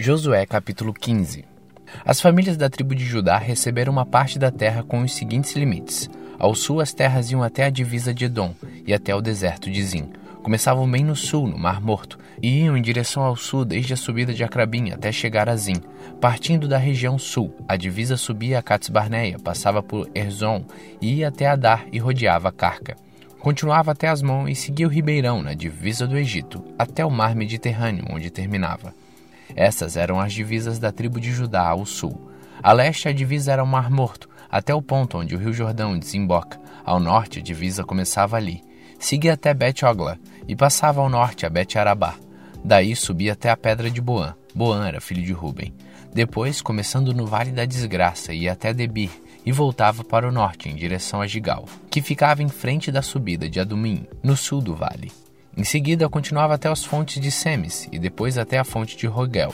Josué capítulo 15 As famílias da tribo de Judá receberam uma parte da terra com os seguintes limites. Ao sul as terras iam até a divisa de Edom e até o deserto de Zim. Começavam bem no sul, no Mar Morto, e iam em direção ao sul desde a subida de Acrabim até chegar a Zim. Partindo da região sul, a divisa subia a Cats Barneia, passava por Erzon e ia até Adar e rodeava Carca. Continuava até Asmon e seguia o ribeirão na divisa do Egito, até o mar Mediterrâneo, onde terminava. Essas eram as divisas da tribo de Judá ao sul. A leste, a divisa era o Mar Morto, até o ponto onde o rio Jordão desemboca. Ao norte, a divisa começava ali. Seguia até Bet-Ogla e passava ao norte a Bet-Arabá. Daí subia até a pedra de Boã. Boã era filho de Ruben. Depois, começando no Vale da Desgraça, ia até Debir e voltava para o norte, em direção a Gigal, que ficava em frente da subida de Adumim, no sul do vale. Em seguida, continuava até as fontes de Semes e depois até a fonte de Rogel.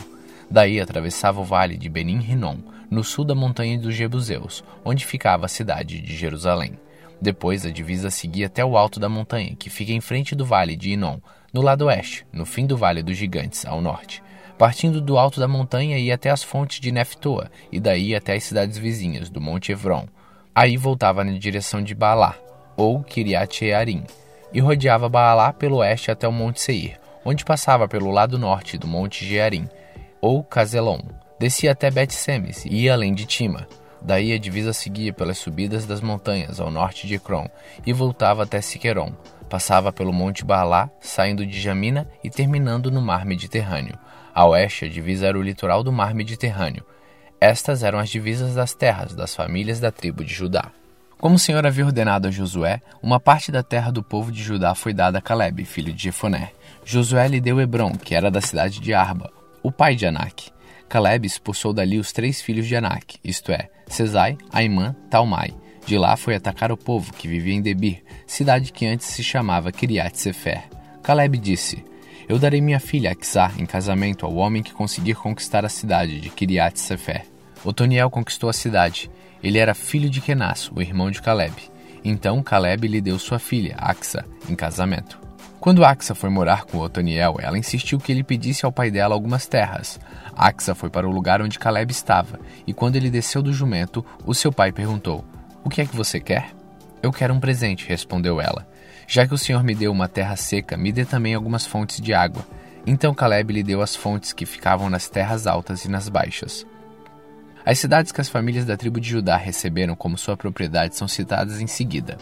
Daí atravessava o vale de Benim Rinom, no sul da montanha dos Jebuseus, onde ficava a cidade de Jerusalém. Depois a divisa seguia até o alto da montanha, que fica em frente do vale de Inom, no lado oeste, no fim do vale dos gigantes, ao norte. Partindo do alto da montanha ia até as fontes de Neftoa, e daí até as cidades vizinhas, do Monte Evron. Aí voltava na direção de Baalá, ou Kiriat Jearim, e rodeava Baalá pelo oeste até o Monte Seir, onde passava pelo lado norte do Monte Jearim, ou Cazelon. Descia até Bet-Semes e ia além de Tima. Daí a divisa seguia pelas subidas das montanhas ao norte de Ecrom e voltava até Siqueron. Passava pelo Monte Baalá, saindo de Jamina e terminando no Mar Mediterrâneo. A oeste, a divisa era o litoral do Mar Mediterrâneo. Estas eram as divisas das terras das famílias da tribo de Judá. Como o Senhor havia ordenado a Josué, uma parte da terra do povo de Judá foi dada a Caleb, filho de Jefoné. Josué lhe deu Hebron, que era da cidade de Arba, o pai de Anak. Caleb expulsou dali os três filhos de Anak, isto é, Cesai, Aimã, Talmai. De lá foi atacar o povo que vivia em Debir, cidade que antes se chamava Kiriat Sefer. Caleb disse: Eu darei minha filha Axá em casamento ao homem que conseguir conquistar a cidade de Kiriat Sefer. Otoniel conquistou a cidade ele era filho de Kenas, o irmão de Caleb. Então Caleb lhe deu sua filha, Axa, em casamento. Quando Axa foi morar com Otoniel, ela insistiu que ele pedisse ao pai dela algumas terras. Axa foi para o lugar onde Caleb estava, e quando ele desceu do jumento, o seu pai perguntou: O que é que você quer? Eu quero um presente, respondeu ela. Já que o Senhor me deu uma terra seca, me dê também algumas fontes de água. Então Caleb lhe deu as fontes que ficavam nas terras altas e nas baixas. As cidades que as famílias da tribo de Judá receberam como sua propriedade são citadas em seguida.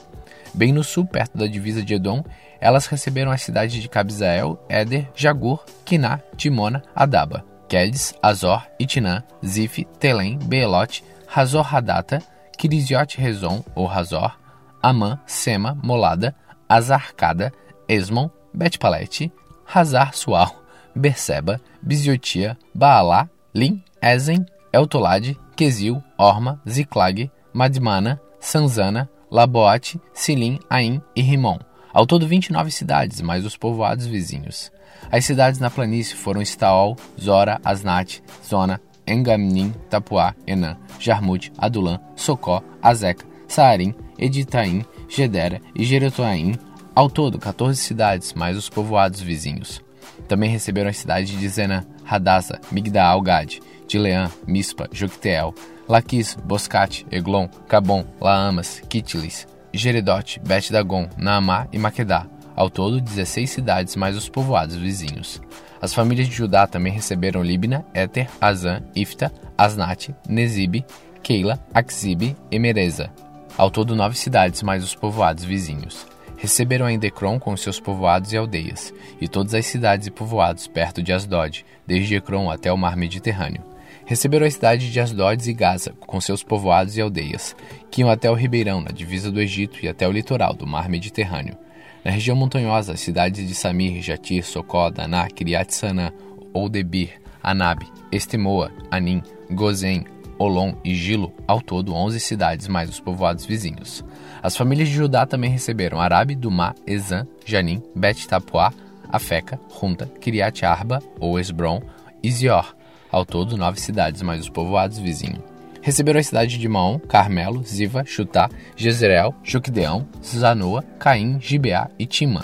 Bem no sul, perto da divisa de Edom, elas receberam as cidades de Cabzael, Éder, Jagur, Quiná, Timona, Adaba, Quedes, Azor, Itinã, Zif, Telém, Beelote, Razor Hadata, Kirisiot Rezon, ou Razor, Amã, Sema, Molada, Azarcada, Esmon, Betpalete, Hazar Sual, Berseba, Biziotia, Baalá, Lim, Ezen, Eltolad, Quesil, Orma, Ziklag, Madmana, Sanzana, Laboate, Silim, Ain e Rimon. Ao todo 29 cidades, mais os povoados vizinhos. As cidades na planície foram Staol, Zora, Asnat, Zona, Engamnim, Tapuá, Enã, Jarmut, Adulam, Socó, Azeca, Saarim, Editaim, Gedera e Jerotoaim, ao todo 14 cidades, mais os povoados vizinhos. Também receberam as cidades de Zena, Hadassa, Migdaal Gad, Dileã, Mispa, Jocteel, Laquis, Boscate, Eglon, Cabon, Laamas, Kitlis, Geredote, Bet-Dagon, Naamá e Maquedá. Ao todo, 16 cidades mais os povoados vizinhos. As famílias de Judá também receberam Libna, Éter, Azã, Ifta, Asnate, Nezibe, Keila, Axibe e Mereza. Ao todo, nove cidades mais os povoados vizinhos. Receberam ainda Ecrom com seus povoados e aldeias, e todas as cidades e povoados perto de Asdod, desde Ecrom até o mar Mediterrâneo. Receberam a cidade de Asdod e Gaza, com seus povoados e aldeias, que iam até o Ribeirão, na divisa do Egito, e até o litoral do mar Mediterrâneo. Na região montanhosa, as cidades de Samir, Jatir, Socó, Daná, Kiriat Sanã, Oldebir, Anab, Estemoa, Anim, Gozen, Olom e Gilo, ao todo 11 cidades mais os povoados vizinhos. As famílias de Judá também receberam Arabe, Dumá, Ezan, Janim, Bet Tapuá, Afeca, Junta, Kiriat Arba ou Esbron e Zior, ao todo nove cidades mais os povoados vizinhos. Receberam as cidades de Maom, Carmelo, Ziva, Chutá, Jezreel, Juquedeão, Zanoa, Caim, Gibeá e Timã.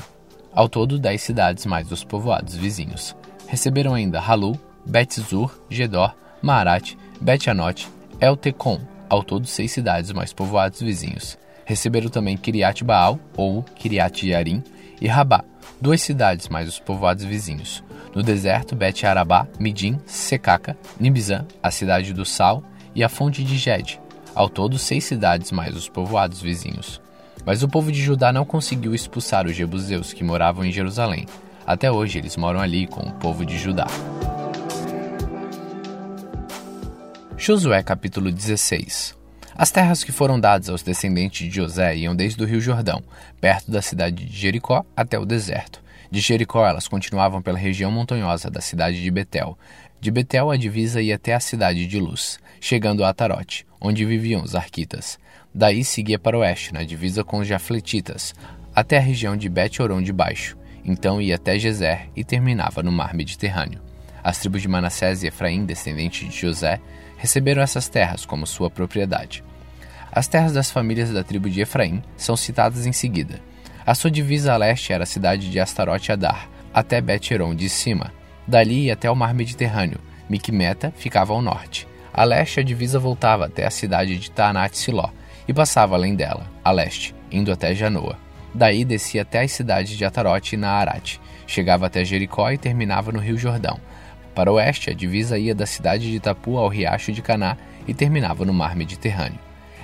Ao todo dez cidades mais os povoados vizinhos. Receberam ainda Halu, Bet-Zur, Gedor, Maarat, Bet-Anot, Eltecon, ao todo seis cidades mais povoados vizinhos. Receberam também Kiriat Baal, ou Kiriat Yarim, e Rabá, duas cidades mais os povoados vizinhos. No deserto, Bet Arabá, Midim, Secaca, Nibizan, a cidade do Sal e a fonte de Ged. Ao todo, seis cidades mais os povoados vizinhos. Mas o povo de Judá não conseguiu expulsar os jebuseus que moravam em Jerusalém. Até hoje eles moram ali com o povo de Judá. Josué capítulo 16 As terras que foram dadas aos descendentes de José iam desde o rio Jordão, perto da cidade de Jericó, até o deserto. De Jericó elas continuavam pela região montanhosa da cidade de Betel. De Betel a divisa ia até a cidade de Luz, chegando a Atarote, onde viviam os arquitas. Daí seguia para o oeste, na divisa com os jafletitas, até a região de Bet-Oron de Baixo. Então ia até Gezer e terminava no mar Mediterrâneo. As tribos de Manassés e Efraim, descendentes de José, receberam essas terras como sua propriedade. As terras das famílias da tribo de Efraim são citadas em seguida. A sua divisa a leste era a cidade de Astarote Adar, até Bet-Heron de cima. Dali até o mar Mediterrâneo. Miquimeta ficava ao norte. A leste a divisa voltava até a cidade de Taanat Siló e passava além dela, a leste, indo até Janoa. Daí descia até as cidades de Atarote e Naarate, chegava até Jericó e terminava no Rio Jordão, para o oeste, a divisa ia da cidade de Itapu ao riacho de Caná e terminava no mar Mediterrâneo.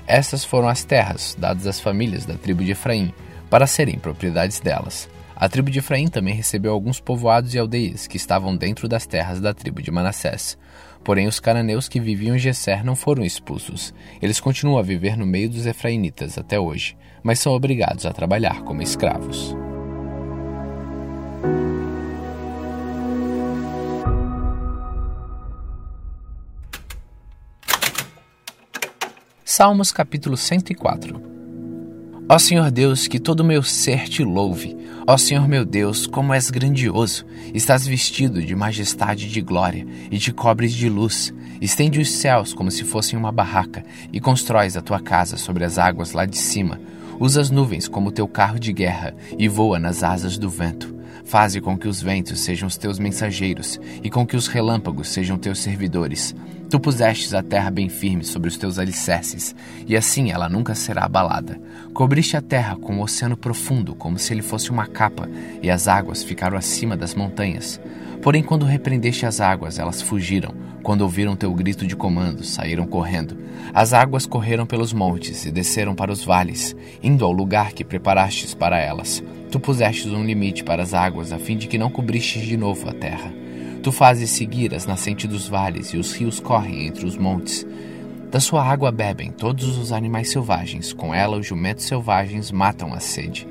Essas foram as terras dadas às famílias da tribo de Efraim, para serem propriedades delas. A tribo de Efraim também recebeu alguns povoados e aldeias que estavam dentro das terras da tribo de Manassés. Porém, os cananeus que viviam em Gesser não foram expulsos. Eles continuam a viver no meio dos efraimitas até hoje, mas são obrigados a trabalhar como escravos. Salmos capítulo 104 Ó Senhor Deus, que todo meu ser te louve. Ó Senhor meu Deus, como és grandioso. Estás vestido de majestade e de glória, e te cobres de luz. Estende os céus como se fossem uma barraca, e constróis a tua casa sobre as águas lá de cima. Usa as nuvens como teu carro de guerra, e voa nas asas do vento. Faze com que os ventos sejam os teus mensageiros, e com que os relâmpagos sejam teus servidores. Tu pusestes a terra bem firme sobre os teus alicerces, e assim ela nunca será abalada. Cobriste a terra com um oceano profundo, como se ele fosse uma capa, e as águas ficaram acima das montanhas. Porém, quando repreendeste as águas, elas fugiram. Quando ouviram teu grito de comando, saíram correndo. As águas correram pelos montes e desceram para os vales, indo ao lugar que preparastes para elas. Tu pusestes um limite para as águas, a fim de que não cobristes de novo a terra. Tu fazes seguir as nascentes dos vales, e os rios correm entre os montes. Da sua água bebem todos os animais selvagens, com ela os jumentos selvagens matam a sede.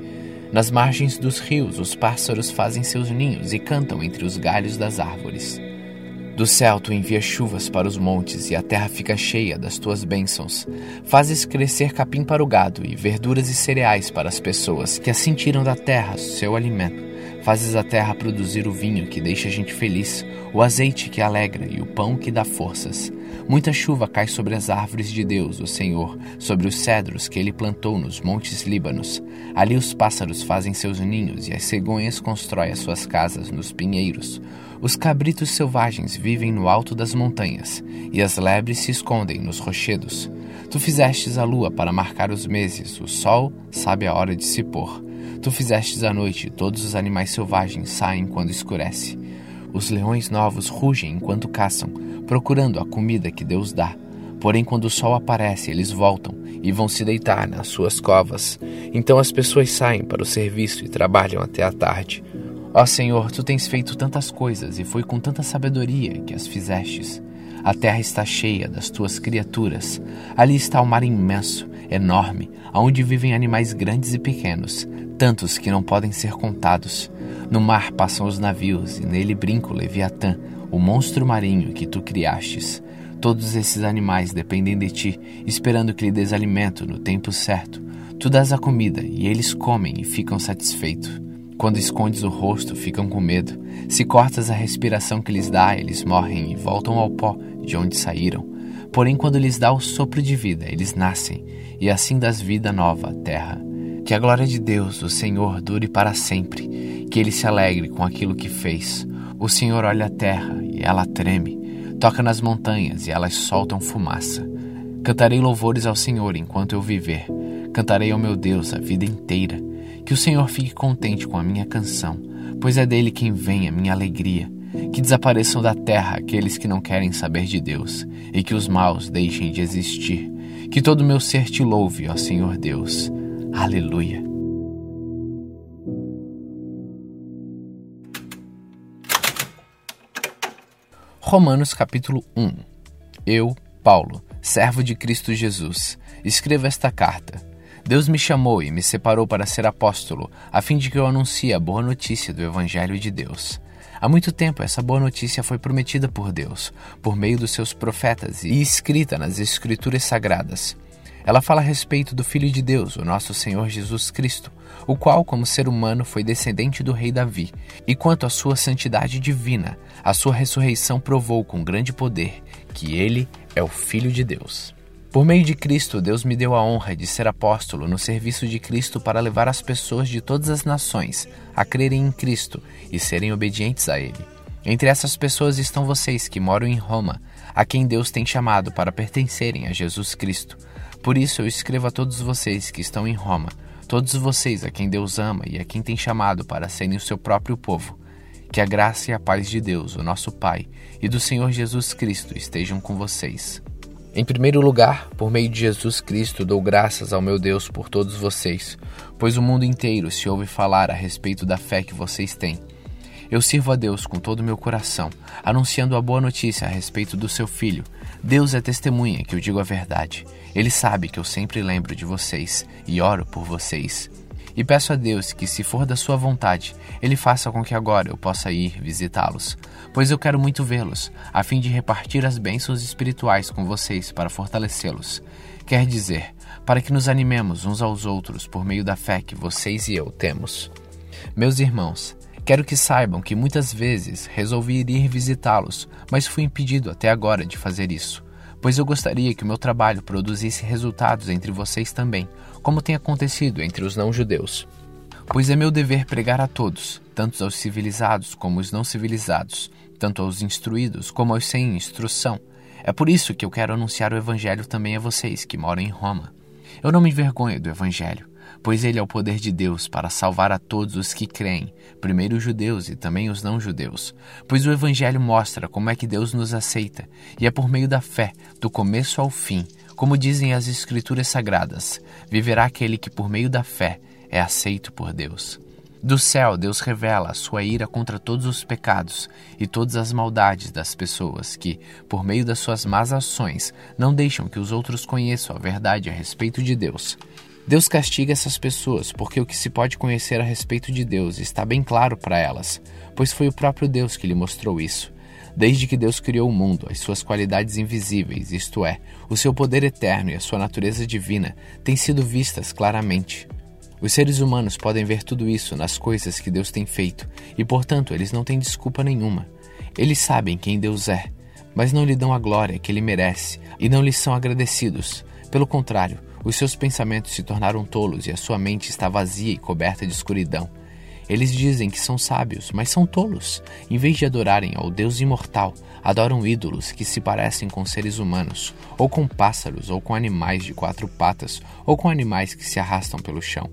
Nas margens dos rios, os pássaros fazem seus ninhos e cantam entre os galhos das árvores. Do céu tu envias chuvas para os montes e a terra fica cheia das tuas bênçãos. Fazes crescer capim para o gado e verduras e cereais para as pessoas que assim tiram da terra seu alimento. Fazes a terra produzir o vinho que deixa a gente feliz, o azeite que alegra e o pão que dá forças. Muita chuva cai sobre as árvores de Deus, o Senhor, sobre os cedros que ele plantou nos montes Líbanos. Ali os pássaros fazem seus ninhos e as cegonhas constroem as suas casas nos pinheiros. Os cabritos selvagens vivem no alto das montanhas, e as lebres se escondem nos rochedos. Tu fizestes a lua para marcar os meses, o sol sabe a hora de se pôr. Tu fizestes a noite, todos os animais selvagens saem quando escurece. Os leões novos rugem enquanto caçam, procurando a comida que Deus dá. Porém, quando o sol aparece, eles voltam e vão se deitar nas suas covas. Então as pessoas saem para o serviço e trabalham até a tarde. Ó Senhor, tu tens feito tantas coisas e foi com tanta sabedoria que as fizestes. A terra está cheia das tuas criaturas. Ali está o mar imenso, enorme, onde vivem animais grandes e pequenos, tantos que não podem ser contados. No mar passam os navios, e nele brinca o Leviatã, o monstro marinho que tu criastes. Todos esses animais dependem de ti, esperando que lhe des alimento no tempo certo. Tu dás a comida, e eles comem e ficam satisfeitos. Quando escondes o rosto, ficam com medo. Se cortas a respiração que lhes dá, eles morrem e voltam ao pó de onde saíram. Porém, quando lhes dá o sopro de vida, eles nascem, e assim das vida nova terra. Que a glória de Deus, o Senhor, dure para sempre, que ele se alegre com aquilo que fez. O Senhor olha a terra e ela treme. Toca nas montanhas e elas soltam fumaça. Cantarei louvores ao Senhor enquanto eu viver. Cantarei ao meu Deus a vida inteira. Que o Senhor fique contente com a minha canção, pois é dele quem vem a minha alegria. Que desapareçam da terra aqueles que não querem saber de Deus, e que os maus deixem de existir. Que todo meu ser te louve, ó Senhor Deus. Aleluia. Romanos capítulo 1 Eu, Paulo, servo de Cristo Jesus, escrevo esta carta. Deus me chamou e me separou para ser apóstolo, a fim de que eu anuncie a boa notícia do Evangelho de Deus. Há muito tempo essa boa notícia foi prometida por Deus, por meio dos seus profetas e escrita nas Escrituras Sagradas. Ela fala a respeito do Filho de Deus, o nosso Senhor Jesus Cristo, o qual, como ser humano, foi descendente do rei Davi, e quanto à sua santidade divina, a sua ressurreição provou com grande poder que ele é o Filho de Deus. Por meio de Cristo, Deus me deu a honra de ser apóstolo no serviço de Cristo para levar as pessoas de todas as nações a crerem em Cristo e serem obedientes a Ele. Entre essas pessoas estão vocês que moram em Roma, a quem Deus tem chamado para pertencerem a Jesus Cristo. Por isso eu escrevo a todos vocês que estão em Roma, todos vocês a quem Deus ama e a quem tem chamado para serem o seu próprio povo. Que a graça e a paz de Deus, o nosso Pai, e do Senhor Jesus Cristo estejam com vocês. Em primeiro lugar, por meio de Jesus Cristo, dou graças ao meu Deus por todos vocês, pois o mundo inteiro se ouve falar a respeito da fé que vocês têm. Eu sirvo a Deus com todo o meu coração, anunciando a boa notícia a respeito do seu filho. Deus é testemunha que eu digo a verdade. Ele sabe que eu sempre lembro de vocês e oro por vocês. E peço a Deus que, se for da sua vontade, Ele faça com que agora eu possa ir visitá-los, pois eu quero muito vê-los, a fim de repartir as bênçãos espirituais com vocês para fortalecê-los. Quer dizer, para que nos animemos uns aos outros por meio da fé que vocês e eu temos. Meus irmãos, Quero que saibam que muitas vezes resolvi ir visitá-los, mas fui impedido até agora de fazer isso, pois eu gostaria que o meu trabalho produzisse resultados entre vocês também, como tem acontecido entre os não-judeus. Pois é meu dever pregar a todos, tanto aos civilizados como aos não civilizados, tanto aos instruídos como aos sem instrução. É por isso que eu quero anunciar o Evangelho também a vocês que moram em Roma. Eu não me envergonho do Evangelho pois ele é o poder de Deus para salvar a todos os que creem, primeiro os judeus e também os não-judeus. Pois o Evangelho mostra como é que Deus nos aceita, e é por meio da fé, do começo ao fim, como dizem as Escrituras Sagradas: viverá aquele que, por meio da fé, é aceito por Deus. Do céu, Deus revela a sua ira contra todos os pecados e todas as maldades das pessoas que, por meio das suas más ações, não deixam que os outros conheçam a verdade a respeito de Deus. Deus castiga essas pessoas porque o que se pode conhecer a respeito de Deus está bem claro para elas, pois foi o próprio Deus que lhe mostrou isso. Desde que Deus criou o mundo, as suas qualidades invisíveis, isto é, o seu poder eterno e a sua natureza divina, têm sido vistas claramente. Os seres humanos podem ver tudo isso nas coisas que Deus tem feito e, portanto, eles não têm desculpa nenhuma. Eles sabem quem Deus é, mas não lhe dão a glória que ele merece e não lhe são agradecidos. Pelo contrário, os seus pensamentos se tornaram tolos e a sua mente está vazia e coberta de escuridão. Eles dizem que são sábios, mas são tolos. Em vez de adorarem ao Deus imortal, adoram ídolos que se parecem com seres humanos, ou com pássaros, ou com animais de quatro patas, ou com animais que se arrastam pelo chão.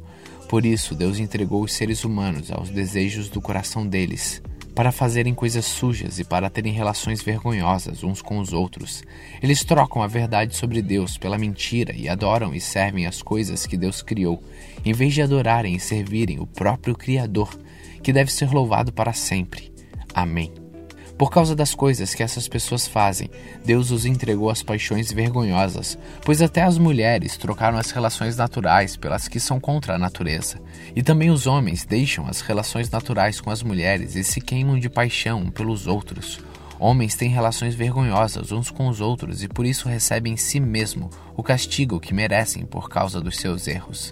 Por isso, Deus entregou os seres humanos aos desejos do coração deles para fazerem coisas sujas e para terem relações vergonhosas uns com os outros. Eles trocam a verdade sobre Deus pela mentira e adoram e servem as coisas que Deus criou, em vez de adorarem e servirem o próprio Criador, que deve ser louvado para sempre. Amém. Por causa das coisas que essas pessoas fazem, Deus os entregou às paixões vergonhosas, pois até as mulheres trocaram as relações naturais pelas que são contra a natureza. E também os homens deixam as relações naturais com as mulheres e se queimam de paixão pelos outros. Homens têm relações vergonhosas uns com os outros e por isso recebem em si mesmo o castigo que merecem por causa dos seus erros.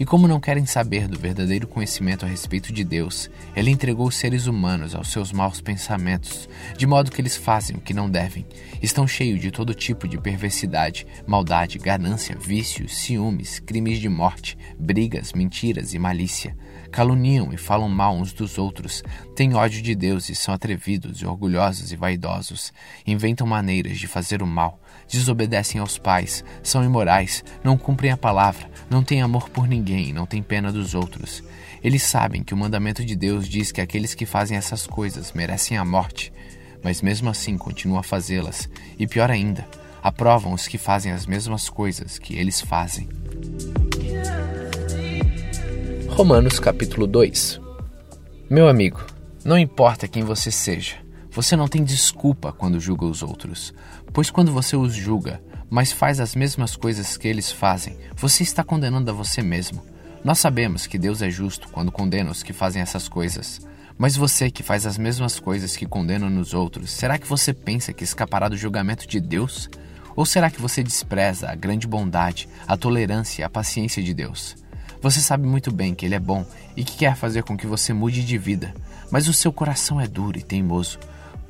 E como não querem saber do verdadeiro conhecimento a respeito de Deus, ele entregou os seres humanos aos seus maus pensamentos, de modo que eles fazem o que não devem. Estão cheios de todo tipo de perversidade, maldade, ganância, vícios, ciúmes, crimes de morte, brigas, mentiras e malícia. caluniam e falam mal uns dos outros, têm ódio de Deus e são atrevidos e orgulhosos e vaidosos, inventam maneiras de fazer o mal, desobedecem aos pais, são imorais, não cumprem a palavra, não têm amor por ninguém não têm pena dos outros. Eles sabem que o mandamento de Deus diz que aqueles que fazem essas coisas merecem a morte, mas mesmo assim continuam a fazê-las, e pior ainda, aprovam os que fazem as mesmas coisas que eles fazem. Romanos capítulo 2 Meu amigo, não importa quem você seja, você não tem desculpa quando julga os outros, pois quando você os julga, mas faz as mesmas coisas que eles fazem, você está condenando a você mesmo. Nós sabemos que Deus é justo quando condena os que fazem essas coisas. Mas você que faz as mesmas coisas que condena nos outros, será que você pensa que escapará do julgamento de Deus? Ou será que você despreza a grande bondade, a tolerância a paciência de Deus? Você sabe muito bem que Ele é bom e que quer fazer com que você mude de vida, mas o seu coração é duro e teimoso,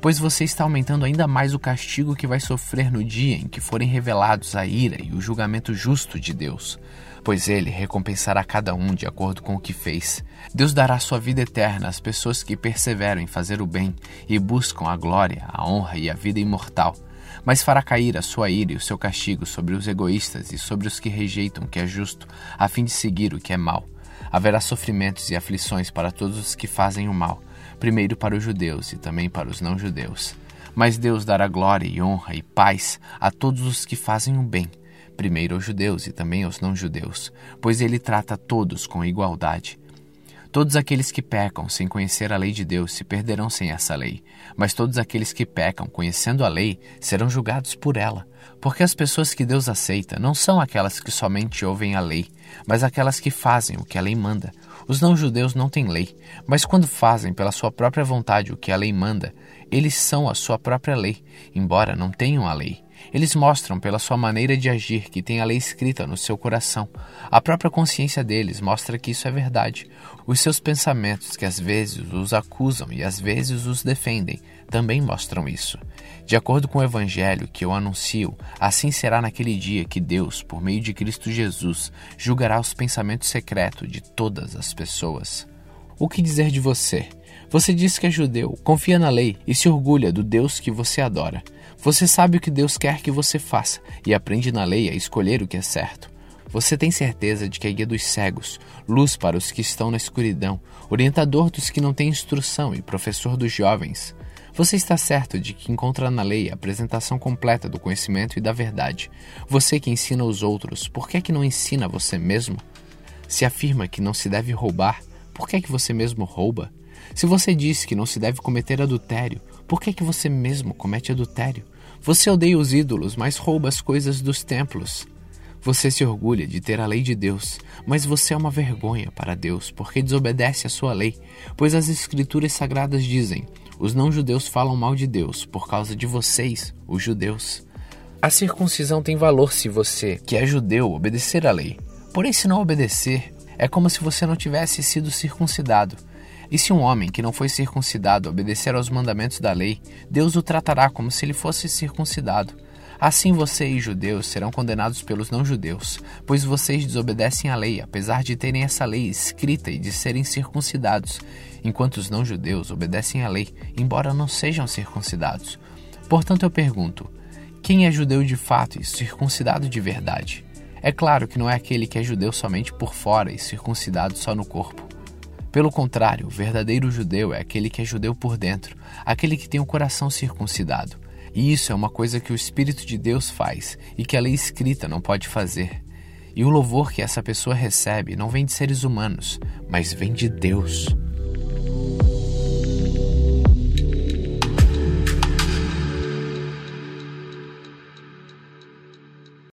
pois você está aumentando ainda mais o castigo que vai sofrer no dia em que forem revelados a ira e o julgamento justo de Deus. Pois Ele recompensará cada um de acordo com o que fez. Deus dará sua vida eterna às pessoas que perseveram em fazer o bem e buscam a glória, a honra e a vida imortal mas fará cair a sua ira e o seu castigo sobre os egoístas e sobre os que rejeitam o que é justo, a fim de seguir o que é mal. Haverá sofrimentos e aflições para todos os que fazem o mal, primeiro para os judeus e também para os não-judeus. Mas Deus dará glória e honra e paz a todos os que fazem o bem, primeiro aos judeus e também aos não-judeus, pois ele trata todos com igualdade. Todos aqueles que pecam sem conhecer a lei de Deus se perderão sem essa lei, mas todos aqueles que pecam conhecendo a lei serão julgados por ela. Porque as pessoas que Deus aceita não são aquelas que somente ouvem a lei, mas aquelas que fazem o que a lei manda. Os não-judeus não têm lei, mas quando fazem pela sua própria vontade o que a lei manda, eles são a sua própria lei, embora não tenham a lei. Eles mostram pela sua maneira de agir que tem a lei escrita no seu coração. A própria consciência deles mostra que isso é verdade. Os seus pensamentos, que às vezes os acusam e às vezes os defendem, também mostram isso. De acordo com o evangelho que eu anuncio, assim será naquele dia que Deus, por meio de Cristo Jesus, julgará os pensamentos secretos de todas as pessoas. O que dizer de você? Você diz que é judeu, confia na lei e se orgulha do Deus que você adora. Você sabe o que Deus quer que você faça e aprende na lei a escolher o que é certo. Você tem certeza de que é guia dos cegos, luz para os que estão na escuridão, orientador dos que não têm instrução e professor dos jovens. Você está certo de que encontra na lei a apresentação completa do conhecimento e da verdade. Você que ensina os outros, por que, é que não ensina você mesmo? Se afirma que não se deve roubar, por que, é que você mesmo rouba? Se você diz que não se deve cometer adultério, por que, é que você mesmo comete adultério? Você odeia os ídolos, mas rouba as coisas dos templos. Você se orgulha de ter a lei de Deus, mas você é uma vergonha para Deus, porque desobedece a sua lei, pois as Escrituras Sagradas dizem: os não-judeus falam mal de Deus por causa de vocês, os judeus. A circuncisão tem valor se você, que é judeu, obedecer à lei. Porém, se não obedecer, é como se você não tivesse sido circuncidado. E se um homem que não foi circuncidado obedecer aos mandamentos da lei, Deus o tratará como se ele fosse circuncidado. Assim vocês, judeus, serão condenados pelos não-judeus, pois vocês desobedecem à lei, apesar de terem essa lei escrita e de serem circuncidados, enquanto os não-judeus obedecem à lei, embora não sejam circuncidados. Portanto, eu pergunto: quem é judeu de fato e circuncidado de verdade? É claro que não é aquele que é judeu somente por fora e circuncidado só no corpo. Pelo contrário, o verdadeiro judeu é aquele que é judeu por dentro, aquele que tem o coração circuncidado. E isso é uma coisa que o Espírito de Deus faz e que a lei escrita não pode fazer. E o louvor que essa pessoa recebe não vem de seres humanos, mas vem de Deus.